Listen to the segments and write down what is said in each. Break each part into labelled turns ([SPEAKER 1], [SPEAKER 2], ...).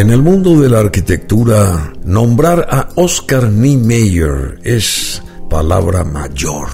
[SPEAKER 1] En el mundo de la arquitectura, nombrar a Oscar Niemeyer es palabra mayor.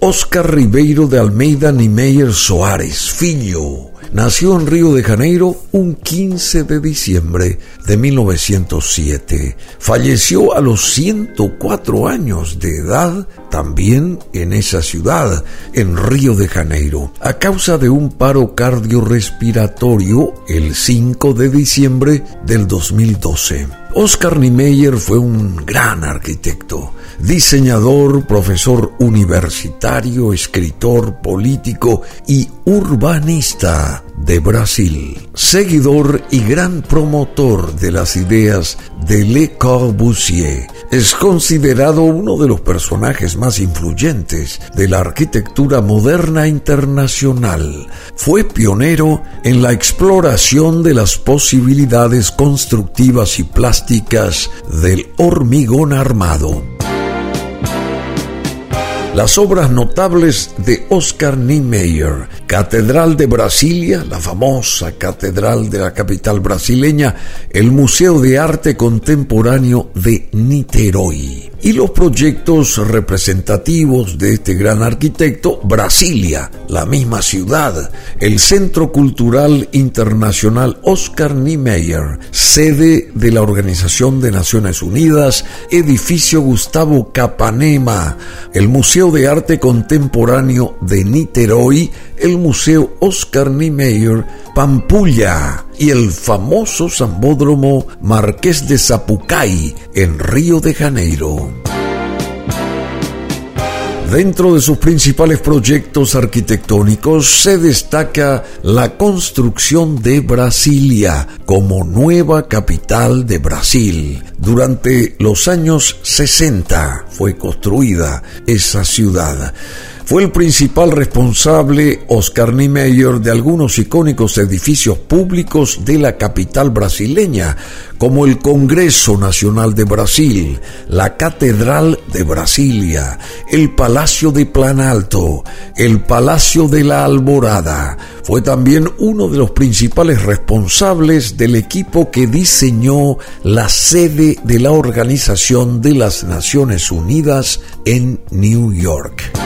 [SPEAKER 1] Oscar Ribeiro de Almeida Niemeyer Soares, filho, Nació en Río de Janeiro un 15 de diciembre de 1907. Falleció a los 104 años de edad también en esa ciudad, en Río de Janeiro, a causa de un paro cardiorrespiratorio el 5 de diciembre del 2012. Oscar Niemeyer fue un gran arquitecto, diseñador, profesor universitario, escritor, político y urbanista de Brasil, seguidor y gran promotor de las ideas de Le Corbusier. Es considerado uno de los personajes más influyentes de la arquitectura moderna internacional. Fue pionero en la exploración de las posibilidades constructivas y plásticas del hormigón armado. Las obras notables de Oscar Niemeyer, Catedral de Brasilia, la famosa catedral de la capital brasileña, el Museo de Arte Contemporáneo de Niterói y los proyectos representativos de este gran arquitecto, Brasilia, la misma ciudad, el Centro Cultural Internacional Oscar Niemeyer, sede de la Organización de Naciones Unidas, edificio Gustavo Capanema, el Museo de Arte Contemporáneo de Niterói, el Museo Oscar Niemeyer, Pampulla y el famoso Sambódromo Marqués de Zapucay en Río de Janeiro. Dentro de sus principales proyectos arquitectónicos se destaca la construcción de Brasilia como nueva capital de Brasil. Durante los años 60 fue construida esa ciudad. Fue el principal responsable, Oscar Niemeyer, de algunos icónicos edificios públicos de la capital brasileña, como el Congreso Nacional de Brasil, la Catedral de Brasilia, el Palacio de Planalto, el Palacio de la Alborada. Fue también uno de los principales responsables del equipo que diseñó la sede de la Organización de las Naciones Unidas en New York.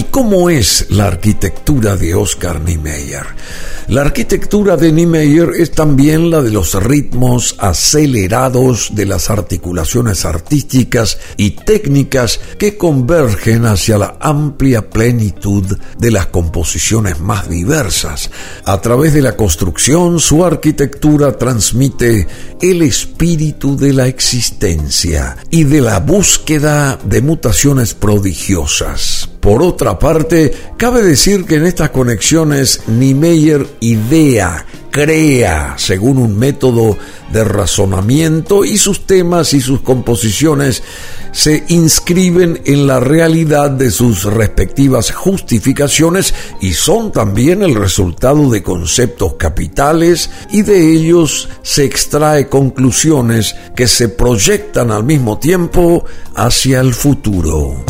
[SPEAKER 1] ¿Y cómo es la arquitectura de Oscar Niemeyer? La arquitectura de Niemeyer es también la de los ritmos acelerados de las articulaciones artísticas y técnicas que convergen hacia la amplia plenitud de las composiciones más diversas. A través de la construcción, su arquitectura transmite el espíritu de la existencia y de la búsqueda de mutaciones prodigiosas. Por otra parte, cabe decir que en estas conexiones Niemeyer idea, crea según un método de razonamiento y sus temas y sus composiciones se inscriben en la realidad de sus respectivas justificaciones y son también el resultado de conceptos capitales y de ellos se extrae conclusiones que se proyectan al mismo tiempo hacia el futuro.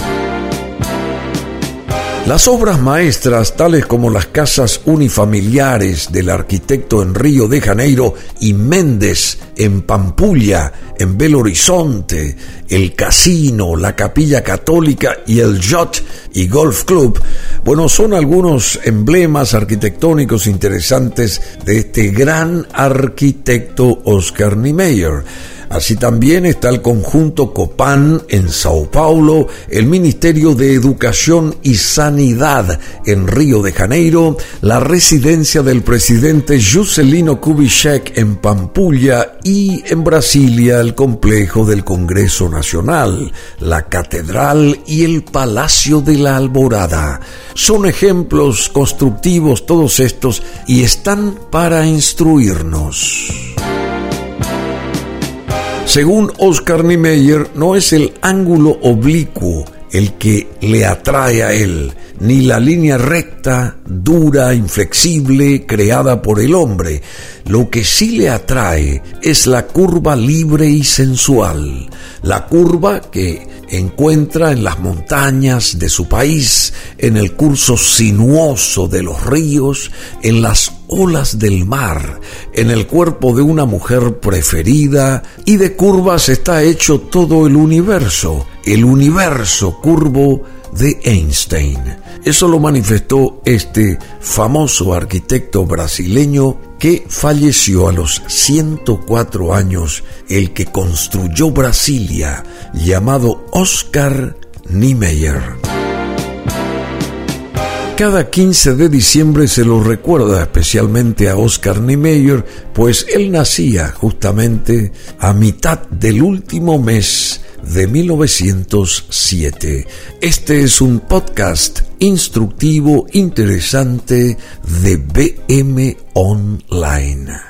[SPEAKER 1] Las obras maestras, tales como las casas unifamiliares del arquitecto en Río de Janeiro y Méndez en Pampulla, en Belo Horizonte, el casino, la capilla católica y el yacht y golf club, bueno, son algunos emblemas arquitectónicos interesantes de este gran arquitecto Oscar Niemeyer. Así también está el conjunto Copán en Sao Paulo, el Ministerio de Educación y Sanidad en Río de Janeiro, la residencia del presidente Juscelino Kubitschek en Pampulha y en Brasilia el complejo del Congreso Nacional, la Catedral y el Palacio de la Alborada. Son ejemplos constructivos todos estos y están para instruirnos. Según Oscar Niemeyer, no es el ángulo oblicuo el que le atrae a él, ni la línea recta, dura, inflexible, creada por el hombre. Lo que sí le atrae es la curva libre y sensual, la curva que encuentra en las montañas de su país, en el curso sinuoso de los ríos, en las olas del mar, en el cuerpo de una mujer preferida, y de curvas está hecho todo el universo, el universo curvo de Einstein. Eso lo manifestó este famoso arquitecto brasileño que falleció a los 104 años, el que construyó Brasilia, llamado Oscar Niemeyer. Cada 15 de diciembre se lo recuerda especialmente a Oscar Niemeyer, pues él nacía justamente a mitad del último mes de 1907. Este es un podcast instructivo, interesante de BM Online.